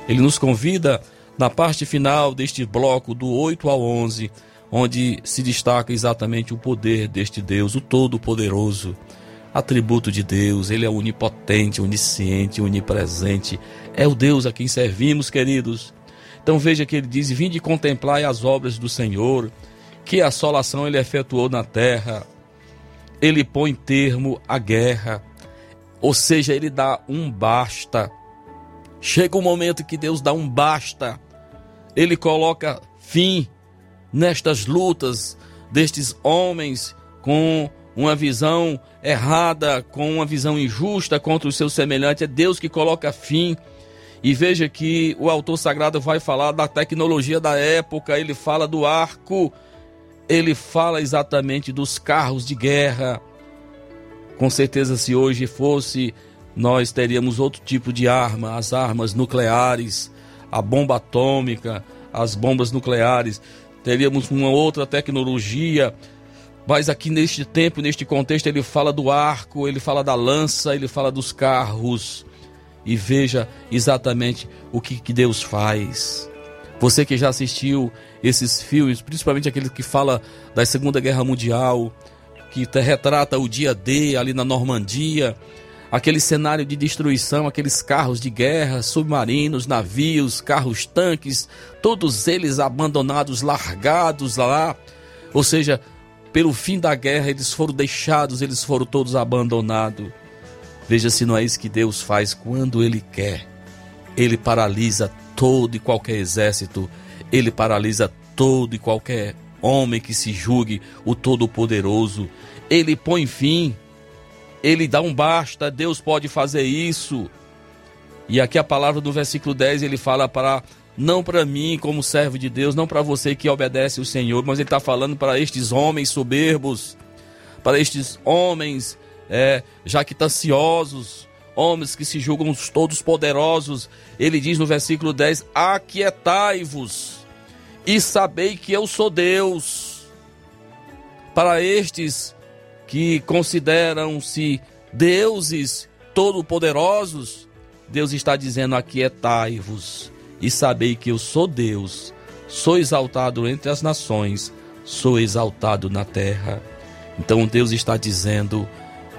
Ele nos convida na parte final deste bloco, do 8 ao 11, onde se destaca exatamente o poder deste Deus, o Todo-Poderoso, atributo de Deus, ele é onipotente, onisciente, onipresente, é o Deus a quem servimos, queridos. Então veja que ele diz: Vinde contemplar as obras do Senhor, que assolação ele efetuou na terra. Ele põe termo à guerra, ou seja, ele dá um basta. Chega um momento que Deus dá um basta. Ele coloca fim nestas lutas destes homens com uma visão errada, com uma visão injusta contra o seu semelhante. É Deus que coloca fim. E veja que o autor sagrado vai falar da tecnologia da época, ele fala do arco, ele fala exatamente dos carros de guerra. Com certeza, se hoje fosse, nós teríamos outro tipo de arma, as armas nucleares, a bomba atômica, as bombas nucleares, teríamos uma outra tecnologia. Mas aqui neste tempo, neste contexto, ele fala do arco, ele fala da lança, ele fala dos carros. E veja exatamente o que, que Deus faz. Você que já assistiu esses filmes, principalmente aquele que fala da Segunda Guerra Mundial, que retrata o dia D ali na Normandia, aquele cenário de destruição, aqueles carros de guerra, submarinos, navios, carros tanques, todos eles abandonados, largados lá. Ou seja, pelo fim da guerra eles foram deixados, eles foram todos abandonados. Veja se não é isso que Deus faz quando Ele quer. Ele paralisa todo e qualquer exército, ele paralisa todo e qualquer homem que se julgue o Todo-Poderoso. Ele põe fim ele dá um basta, Deus pode fazer isso. E aqui a palavra do versículo 10 ele fala para não para mim como servo de Deus, não para você que obedece o Senhor, mas ele está falando para estes homens soberbos, para estes homens é, jactanciosos, homens que se julgam todos poderosos. Ele diz no versículo 10: Aquietai-vos e sabei que eu sou Deus. Para estes que consideram-se deuses todo-poderosos, Deus está dizendo: Aquietai-vos e sabei que eu sou Deus, sou exaltado entre as nações, sou exaltado na terra. Então Deus está dizendo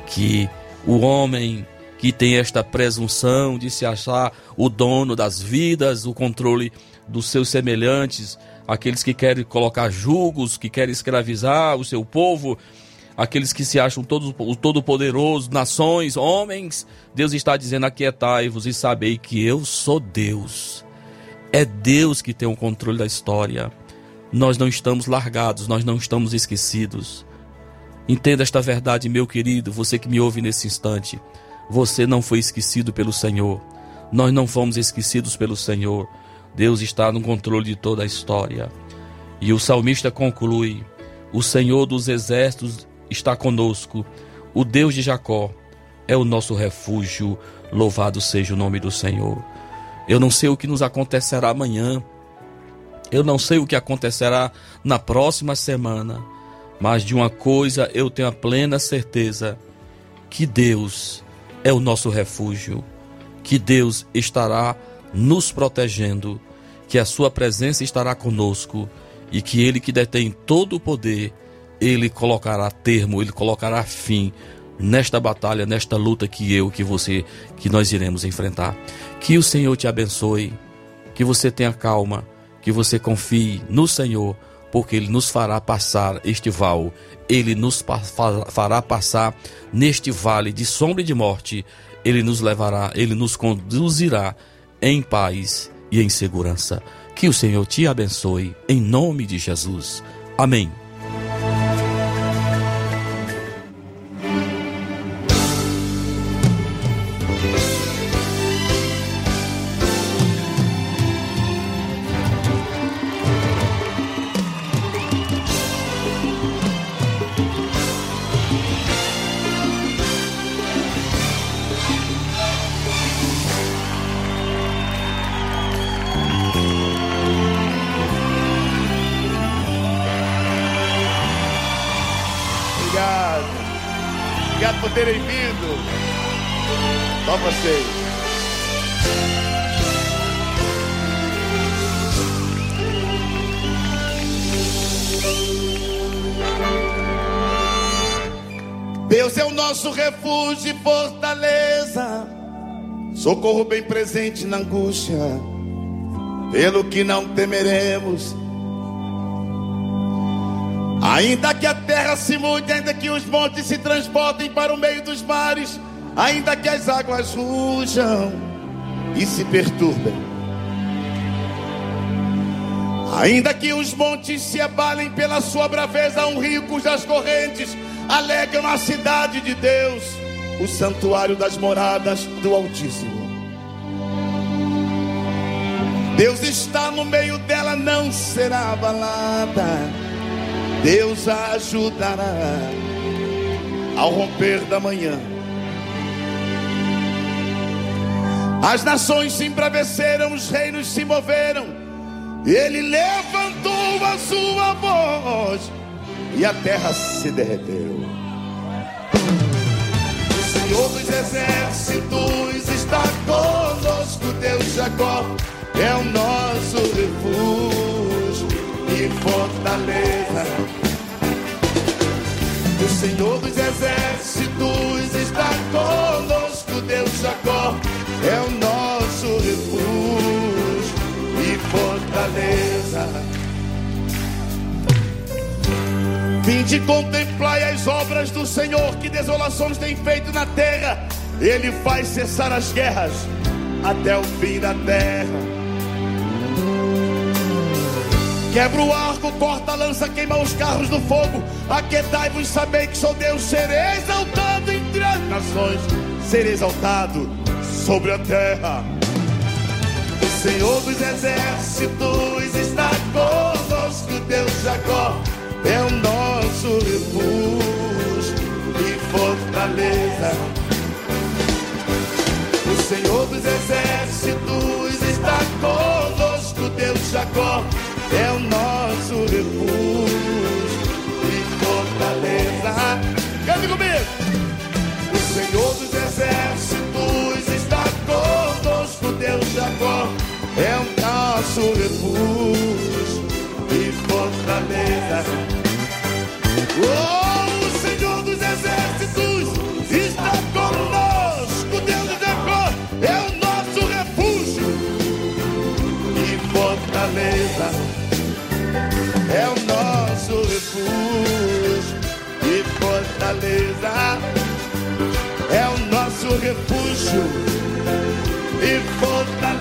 que o homem que tem esta presunção de se achar o dono das vidas, o controle dos seus semelhantes, aqueles que querem colocar julgos, que querem escravizar o seu povo, aqueles que se acham todos, o Todo-Poderoso, nações, homens, Deus está dizendo: aquietai-vos e sabei que eu sou Deus. É Deus que tem o controle da história. Nós não estamos largados, nós não estamos esquecidos. Entenda esta verdade, meu querido, você que me ouve nesse instante. Você não foi esquecido pelo Senhor. Nós não fomos esquecidos pelo Senhor. Deus está no controle de toda a história. E o salmista conclui: O Senhor dos exércitos está conosco. O Deus de Jacó é o nosso refúgio. Louvado seja o nome do Senhor. Eu não sei o que nos acontecerá amanhã. Eu não sei o que acontecerá na próxima semana. Mas de uma coisa eu tenho a plena certeza: que Deus é o nosso refúgio, que Deus estará nos protegendo, que a Sua presença estará conosco e que Ele que detém todo o poder ele colocará termo, ele colocará fim nesta batalha, nesta luta que eu, que você, que nós iremos enfrentar. Que o Senhor te abençoe, que você tenha calma, que você confie no Senhor, porque ele nos fará passar este val, ele nos fará passar neste vale de sombra e de morte, ele nos levará, ele nos conduzirá em paz e em segurança. Que o Senhor te abençoe, em nome de Jesus. Amém. Socorro bem presente na angústia, pelo que não temeremos. Ainda que a terra se mude, ainda que os montes se transportem para o meio dos mares, ainda que as águas rujam e se perturbem. Ainda que os montes se abalem pela sua braveza, um rio cujas correntes alegram a cidade de Deus, o santuário das moradas do Altíssimo. Deus está no meio dela, não será abalada. Deus a ajudará ao romper da manhã. As nações se embraveceram, os reinos se moveram. Ele levantou a sua voz e a terra se derreteu. O Senhor dos exércitos está conosco, Deus Jacó é o nosso refúgio e fortaleza. O Senhor dos exércitos está conosco, Deus Jacó é o nosso refúgio e fortaleza. Vinde contemplai as obras do Senhor, que desolações tem feito na terra. Ele faz cessar as guerras até o fim da terra. Quebra o arco, corta a lança, queima os carros do fogo. Aquetai-vos, sabei que sou Deus, serei exaltado entre as nações, serei exaltado sobre a terra. O Senhor dos exércitos está conosco, Deus Jacó é o nosso refúgio e fortaleza. O Senhor dos exércitos está conosco, Deus Jacó é o nosso refúgio e fortaleza. Cante comigo! O Senhor dos exércitos está conosco, Deus Jacó é o nosso refúgio e fortaleza.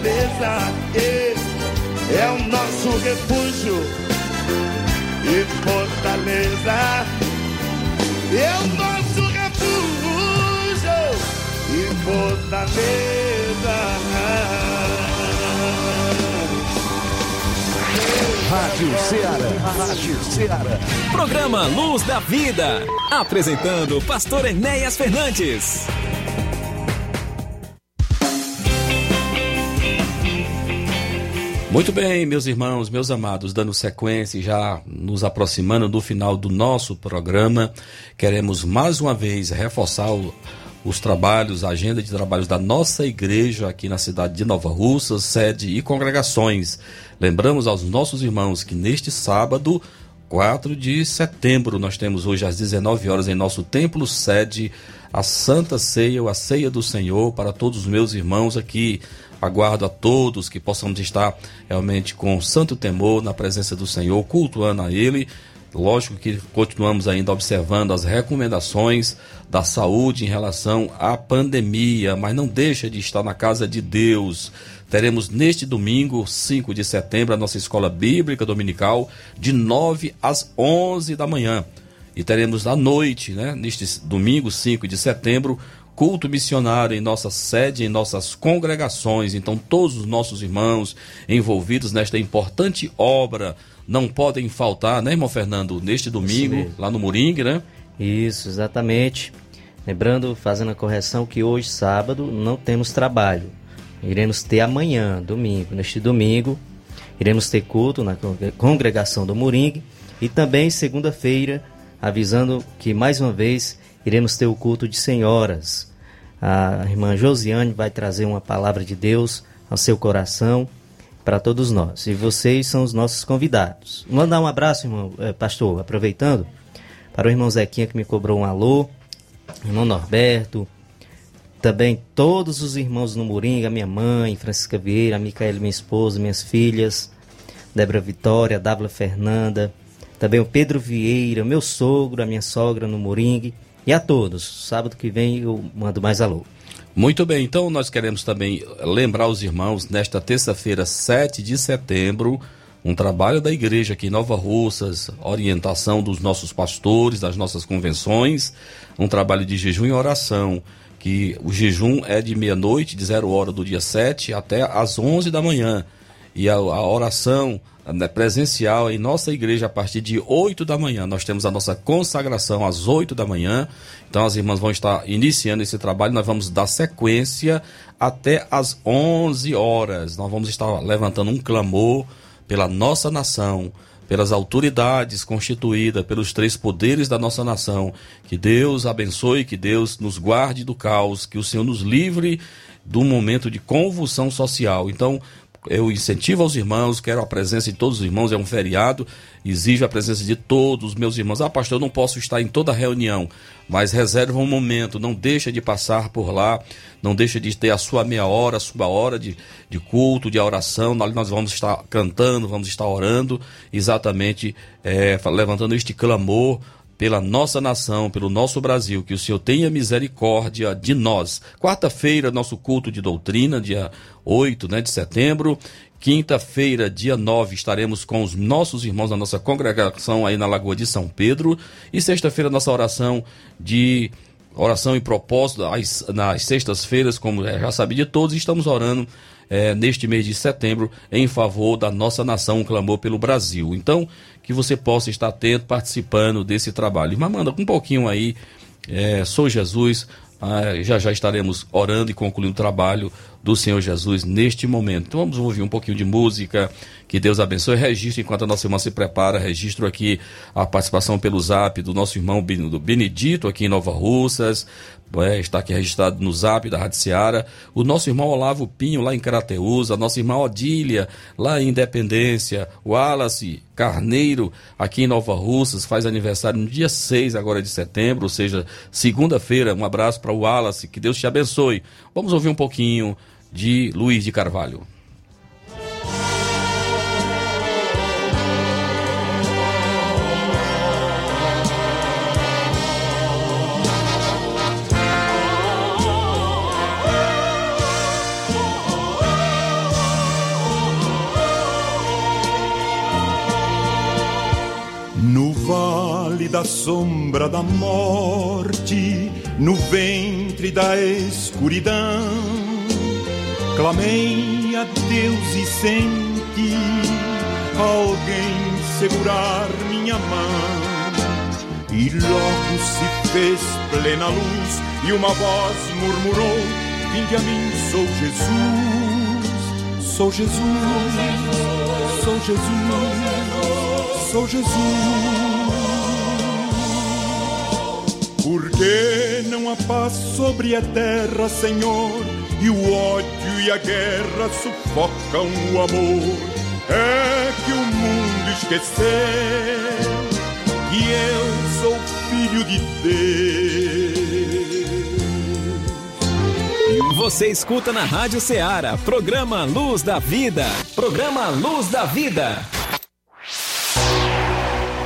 Fortaleza. É, é o nosso refúgio e fortaleza. É o nosso refúgio e fortaleza. Rádio Ceará. Rádio Ceará. Programa Luz da Vida. Apresentando Pastor Enéas Fernandes. Muito bem, meus irmãos, meus amados, dando sequência, já nos aproximando do final do nosso programa, queremos mais uma vez reforçar o, os trabalhos, a agenda de trabalhos da nossa igreja aqui na cidade de Nova Russa, sede e congregações. Lembramos aos nossos irmãos que neste sábado, 4 de setembro, nós temos hoje às 19 horas em nosso templo sede a Santa Ceia, ou a Ceia do Senhor, para todos os meus irmãos aqui. Aguardo a todos que possamos estar realmente com santo temor na presença do Senhor, cultuando a Ele. Lógico que continuamos ainda observando as recomendações da saúde em relação à pandemia, mas não deixa de estar na casa de Deus. Teremos neste domingo, 5 de setembro, a nossa escola bíblica dominical, de 9 às 11 da manhã. E teremos à noite, né, neste domingo, 5 de setembro, culto missionário em nossa sede, em nossas congregações. Então, todos os nossos irmãos envolvidos nesta importante obra não podem faltar, né, irmão Fernando, neste domingo, lá no Moringue, né? Isso, exatamente. Lembrando, fazendo a correção, que hoje, sábado, não temos trabalho. Iremos ter amanhã, domingo. Neste domingo, iremos ter culto na congregação do Moringue. E também, segunda-feira, avisando que, mais uma vez, iremos ter o culto de senhoras. A irmã Josiane vai trazer uma palavra de Deus ao seu coração para todos nós. E vocês são os nossos convidados. Mandar um abraço, irmão, eh, pastor, aproveitando, para o irmão Zequinha que me cobrou um alô, irmão Norberto, também todos os irmãos no Moringa, minha mãe, Francisca Vieira, Micaela, minha esposa, minhas filhas, Débora Vitória, Dávila Fernanda, também o Pedro Vieira, meu sogro, a minha sogra no Moringue, e a todos. Sábado que vem eu mando mais alô. Muito bem, então nós queremos também lembrar os irmãos, nesta terça-feira, 7 de setembro, um trabalho da igreja aqui em Nova Russas, orientação dos nossos pastores, das nossas convenções, um trabalho de jejum e oração, que o jejum é de meia-noite, de zero hora do dia 7 até às 11 da manhã. E a, a oração né, presencial em nossa igreja a partir de 8 da manhã. Nós temos a nossa consagração às 8 da manhã. Então as irmãs vão estar iniciando esse trabalho. Nós vamos dar sequência até às 11 horas. Nós vamos estar levantando um clamor pela nossa nação, pelas autoridades constituídas, pelos três poderes da nossa nação. Que Deus abençoe, que Deus nos guarde do caos, que o Senhor nos livre do momento de convulsão social. Então, eu incentivo aos irmãos, quero a presença de todos os irmãos, é um feriado, exige a presença de todos os meus irmãos. Ah, pastor, eu não posso estar em toda reunião, mas reserva um momento, não deixa de passar por lá, não deixa de ter a sua meia hora, a sua hora de, de culto, de oração. Nós vamos estar cantando, vamos estar orando, exatamente é, levantando este clamor pela nossa nação, pelo nosso Brasil, que o Senhor tenha misericórdia de nós. Quarta-feira, nosso culto de doutrina, dia 8 né, de setembro. Quinta-feira, dia 9, estaremos com os nossos irmãos da nossa congregação aí na Lagoa de São Pedro. E sexta-feira, nossa oração de oração e propósito nas sextas-feiras, como já sabe de todos, estamos orando é, neste mês de setembro em favor da nossa nação, um clamor pelo Brasil. Então, que você possa estar atento, participando desse trabalho. Mas manda um pouquinho aí, é, sou Jesus, ah, já já estaremos orando e concluindo o trabalho do Senhor Jesus neste momento. Então vamos ouvir um pouquinho de música, que Deus abençoe. Registro, enquanto a nossa irmã se prepara, registro aqui a participação pelo zap do nosso irmão Benedito, aqui em Nova Russas, é, está aqui registrado no zap da Rádio Seara. O nosso irmão Olavo Pinho, lá em Carateus, a nossa irmã Odília, lá em Independência, Wallace Carneiro, aqui em Nova Russas, faz aniversário no dia 6 agora de setembro, ou seja, segunda-feira. Um abraço para o Wallace, que Deus te abençoe. Vamos ouvir um pouquinho de Luiz de Carvalho. No vale da sombra da morte, no ventre da escuridão, clamei a Deus e senti alguém segurar minha mão. E logo se fez plena luz e uma voz murmurou: Vinde a mim, sou Jesus, sou Jesus, sou Jesus, sou Jesus. Por que não há paz sobre a terra, Senhor? E o ódio e a guerra sufocam o amor. É que o mundo esqueceu que eu sou filho de Deus. Você escuta na Rádio Ceará, programa Luz da Vida. Programa Luz da Vida.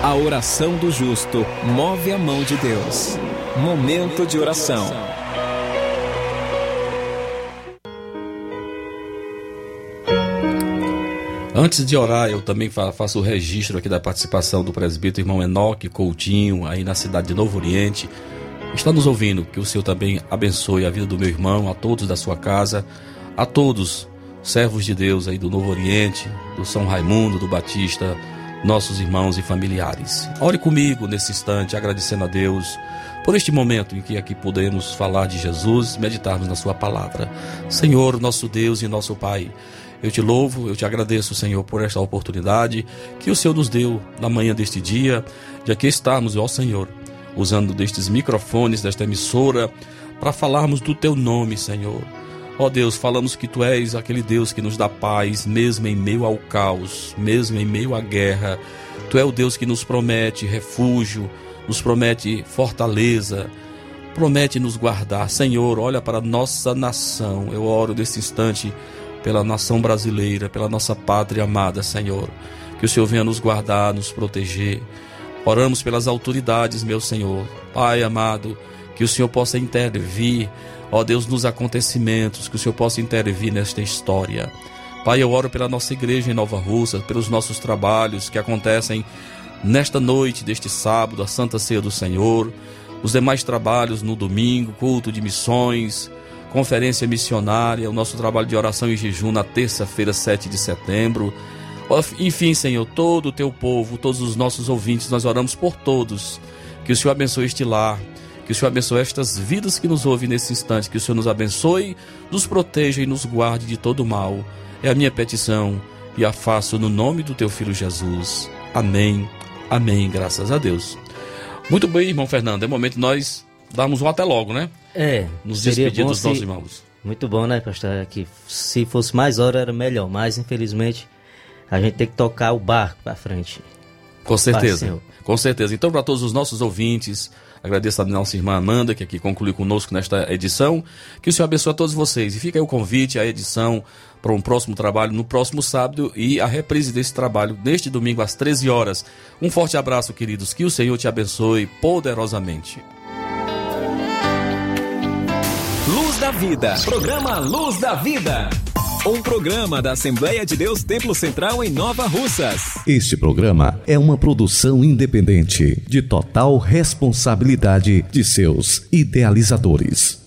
A oração do justo move a mão de Deus. Momento de oração. Antes de orar, eu também fa- faço o registro aqui da participação do presbítero irmão Enoque Coutinho, aí na cidade de Novo Oriente. Está nos ouvindo, que o Senhor também abençoe a vida do meu irmão, a todos da sua casa, a todos, servos de Deus aí do Novo Oriente, do São Raimundo, do Batista, nossos irmãos e familiares. Ore comigo nesse instante, agradecendo a Deus por este momento em que aqui podemos falar de Jesus, meditarmos na Sua palavra. Senhor, nosso Deus e nosso Pai, eu te louvo, eu te agradeço, Senhor, por esta oportunidade que o Senhor nos deu na manhã deste dia, de aqui estarmos, ó Senhor, usando destes microfones, desta emissora, para falarmos do teu nome, Senhor. Ó Deus, falamos que tu és aquele Deus que nos dá paz, mesmo em meio ao caos, mesmo em meio à guerra. Tu é o Deus que nos promete refúgio, nos promete fortaleza, promete nos guardar. Senhor, olha para nossa nação. Eu oro nesse instante pela nação brasileira, pela nossa pátria amada, Senhor. Que o Senhor venha nos guardar, nos proteger. Oramos pelas autoridades, meu Senhor. Pai amado, que o Senhor possa intervir, ó Deus, nos acontecimentos, que o Senhor possa intervir nesta história. Pai, eu oro pela nossa igreja em Nova Russa, pelos nossos trabalhos que acontecem nesta noite deste sábado, a Santa Ceia do Senhor, os demais trabalhos no domingo, culto de missões. Conferência missionária, o nosso trabalho de oração e jejum na terça-feira, 7 de setembro. Enfim, Senhor, todo o teu povo, todos os nossos ouvintes, nós oramos por todos. Que o Senhor abençoe este lar, que o Senhor abençoe estas vidas que nos ouvem nesse instante, que o Senhor nos abençoe, nos proteja e nos guarde de todo mal. É a minha petição e a faço no nome do teu filho Jesus. Amém. Amém. Graças a Deus. Muito bem, irmão Fernando. É momento nós darmos um até logo, né? É. Nos despedir dos se... nossos irmãos. Muito bom, né, pastor? Que se fosse mais hora era melhor, mas infelizmente a gente tem que tocar o barco para frente. Com certeza. Com certeza. Então, para todos os nossos ouvintes, agradeço a nossa irmã Amanda, que aqui concluiu conosco nesta edição. Que o Senhor abençoe a todos vocês. E fica aí o convite, a edição para um próximo trabalho no próximo sábado e a reprise desse trabalho neste domingo às 13 horas. Um forte abraço, queridos. Que o Senhor te abençoe poderosamente. Da Vida. Programa Luz da Vida. Um programa da Assembleia de Deus Templo Central em Nova Russas. Este programa é uma produção independente, de total responsabilidade de seus idealizadores.